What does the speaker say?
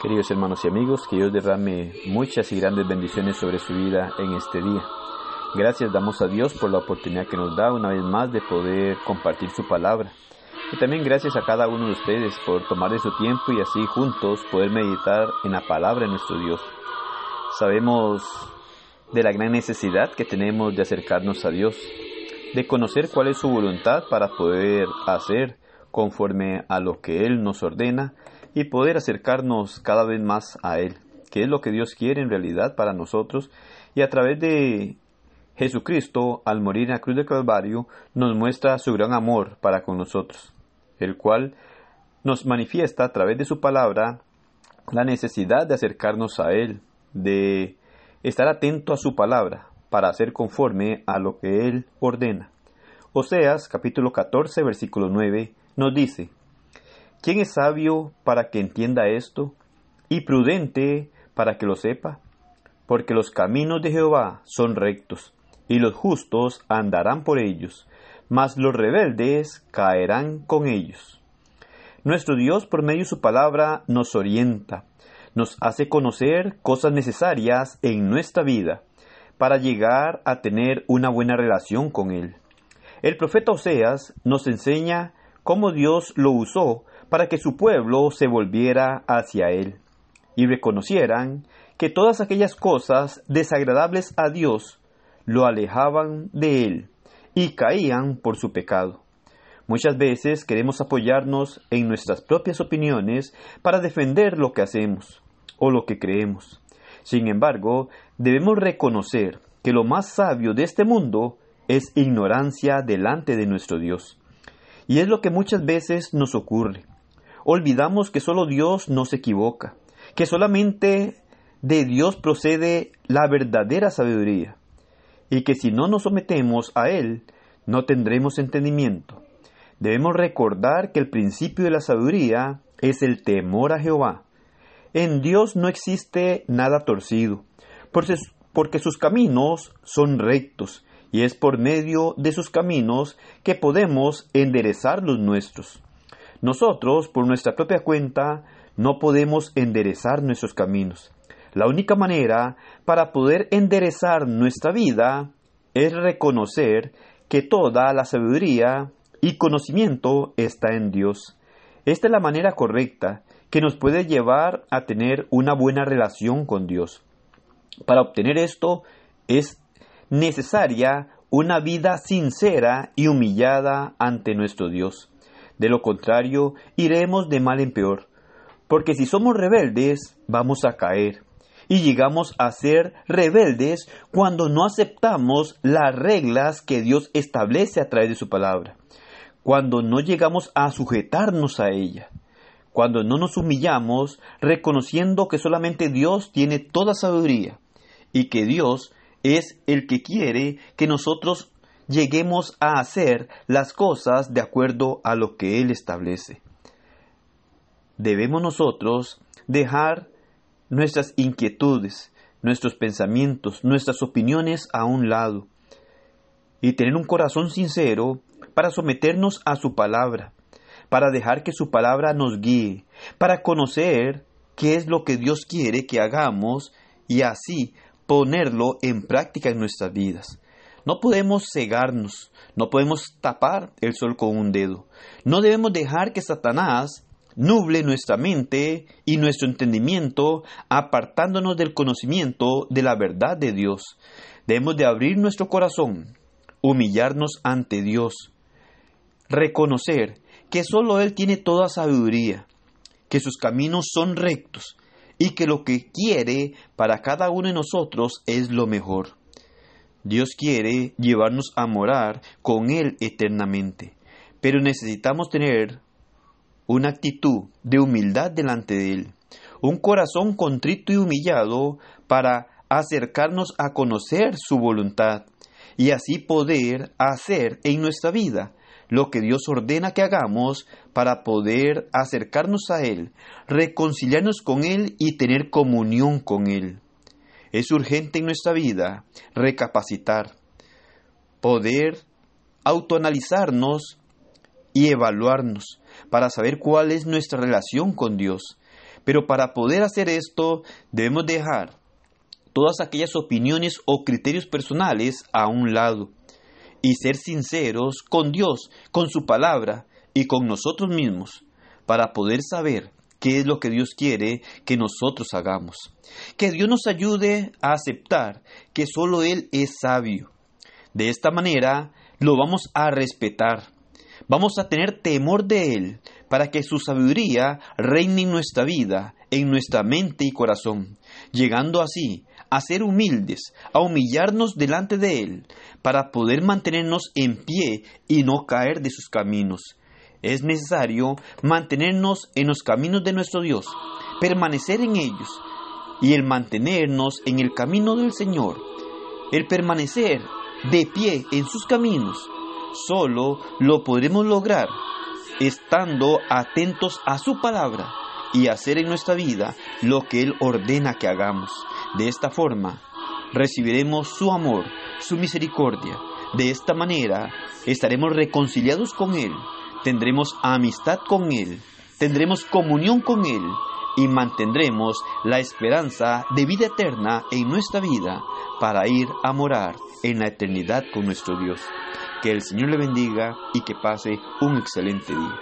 Queridos hermanos y amigos, que Dios derrame muchas y grandes bendiciones sobre su vida en este día. Gracias damos a Dios por la oportunidad que nos da una vez más de poder compartir su palabra. Y también gracias a cada uno de ustedes por tomar de su tiempo y así juntos poder meditar en la palabra de nuestro Dios. Sabemos de la gran necesidad que tenemos de acercarnos a Dios, de conocer cuál es su voluntad para poder hacer conforme a lo que Él nos ordena y poder acercarnos cada vez más a Él, que es lo que Dios quiere en realidad para nosotros y a través de Jesucristo, al morir en la cruz del Calvario, nos muestra su gran amor para con nosotros, el cual nos manifiesta a través de su palabra la necesidad de acercarnos a Él, de estar atento a su palabra, para hacer conforme a lo que Él ordena. Oseas capítulo 14 versículo 9 nos dice, ¿Quién es sabio para que entienda esto? ¿Y prudente para que lo sepa? Porque los caminos de Jehová son rectos, y los justos andarán por ellos, mas los rebeldes caerán con ellos. Nuestro Dios por medio de su palabra nos orienta, nos hace conocer cosas necesarias en nuestra vida para llegar a tener una buena relación con Él. El profeta Oseas nos enseña cómo Dios lo usó para que su pueblo se volviera hacia Él y reconocieran que todas aquellas cosas desagradables a Dios lo alejaban de Él y caían por su pecado. Muchas veces queremos apoyarnos en nuestras propias opiniones para defender lo que hacemos o lo que creemos. Sin embargo, debemos reconocer que lo más sabio de este mundo es ignorancia delante de nuestro Dios. Y es lo que muchas veces nos ocurre olvidamos que solo Dios no se equivoca, que solamente de Dios procede la verdadera sabiduría, y que si no nos sometemos a Él, no tendremos entendimiento. Debemos recordar que el principio de la sabiduría es el temor a Jehová. En Dios no existe nada torcido, porque sus caminos son rectos, y es por medio de sus caminos que podemos enderezar los nuestros. Nosotros, por nuestra propia cuenta, no podemos enderezar nuestros caminos. La única manera para poder enderezar nuestra vida es reconocer que toda la sabiduría y conocimiento está en Dios. Esta es la manera correcta que nos puede llevar a tener una buena relación con Dios. Para obtener esto es necesaria una vida sincera y humillada ante nuestro Dios. De lo contrario, iremos de mal en peor. Porque si somos rebeldes, vamos a caer. Y llegamos a ser rebeldes cuando no aceptamos las reglas que Dios establece a través de su palabra. Cuando no llegamos a sujetarnos a ella. Cuando no nos humillamos reconociendo que solamente Dios tiene toda sabiduría y que Dios es el que quiere que nosotros lleguemos a hacer las cosas de acuerdo a lo que Él establece. Debemos nosotros dejar nuestras inquietudes, nuestros pensamientos, nuestras opiniones a un lado y tener un corazón sincero para someternos a su palabra, para dejar que su palabra nos guíe, para conocer qué es lo que Dios quiere que hagamos y así ponerlo en práctica en nuestras vidas. No podemos cegarnos, no podemos tapar el sol con un dedo. No debemos dejar que Satanás nuble nuestra mente y nuestro entendimiento, apartándonos del conocimiento de la verdad de Dios. Debemos de abrir nuestro corazón, humillarnos ante Dios, reconocer que solo Él tiene toda sabiduría, que sus caminos son rectos y que lo que quiere para cada uno de nosotros es lo mejor. Dios quiere llevarnos a morar con Él eternamente, pero necesitamos tener una actitud de humildad delante de Él, un corazón contrito y humillado para acercarnos a conocer su voluntad y así poder hacer en nuestra vida lo que Dios ordena que hagamos para poder acercarnos a Él, reconciliarnos con Él y tener comunión con Él. Es urgente en nuestra vida recapacitar, poder autoanalizarnos y evaluarnos para saber cuál es nuestra relación con Dios, Pero para poder hacer esto, debemos dejar todas aquellas opiniones o criterios personales a un lado y ser sinceros con Dios, con su palabra y con nosotros mismos, para poder saber qué es lo que Dios quiere que nosotros hagamos. Que Dios nos ayude a aceptar que solo Él es sabio. De esta manera lo vamos a respetar. Vamos a tener temor de Él para que su sabiduría reine en nuestra vida, en nuestra mente y corazón, llegando así a ser humildes, a humillarnos delante de Él, para poder mantenernos en pie y no caer de sus caminos. Es necesario mantenernos en los caminos de nuestro Dios, permanecer en ellos, y el mantenernos en el camino del Señor, el permanecer de pie en sus caminos, solo lo podremos lograr estando atentos a su palabra y hacer en nuestra vida lo que Él ordena que hagamos. De esta forma, recibiremos su amor, su misericordia. De esta manera, estaremos reconciliados con Él, tendremos amistad con Él, tendremos comunión con Él y mantendremos la esperanza de vida eterna en nuestra vida para ir a morar en la eternidad con nuestro Dios. Que el Señor le bendiga y que pase un excelente día.